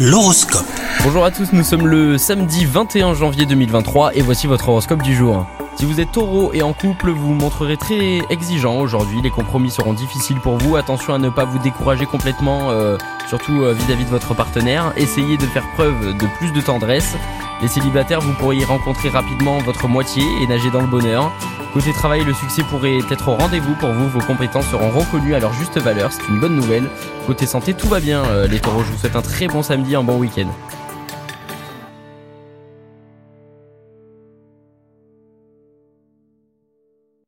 L'horoscope. Bonjour à tous, nous sommes le samedi 21 janvier 2023 et voici votre horoscope du jour. Si vous êtes taureau et en couple, vous vous montrerez très exigeant aujourd'hui, les compromis seront difficiles pour vous, attention à ne pas vous décourager complètement, euh, surtout euh, vis-à-vis de votre partenaire, essayez de faire preuve de plus de tendresse. Les célibataires, vous pourriez rencontrer rapidement votre moitié et nager dans le bonheur. Côté travail, le succès pourrait être au rendez-vous pour vous, vos compétences seront reconnues à leur juste valeur, c'est une bonne nouvelle. Côté santé, tout va bien, euh, les taureaux, je vous souhaite un très bon samedi, un bon week-end.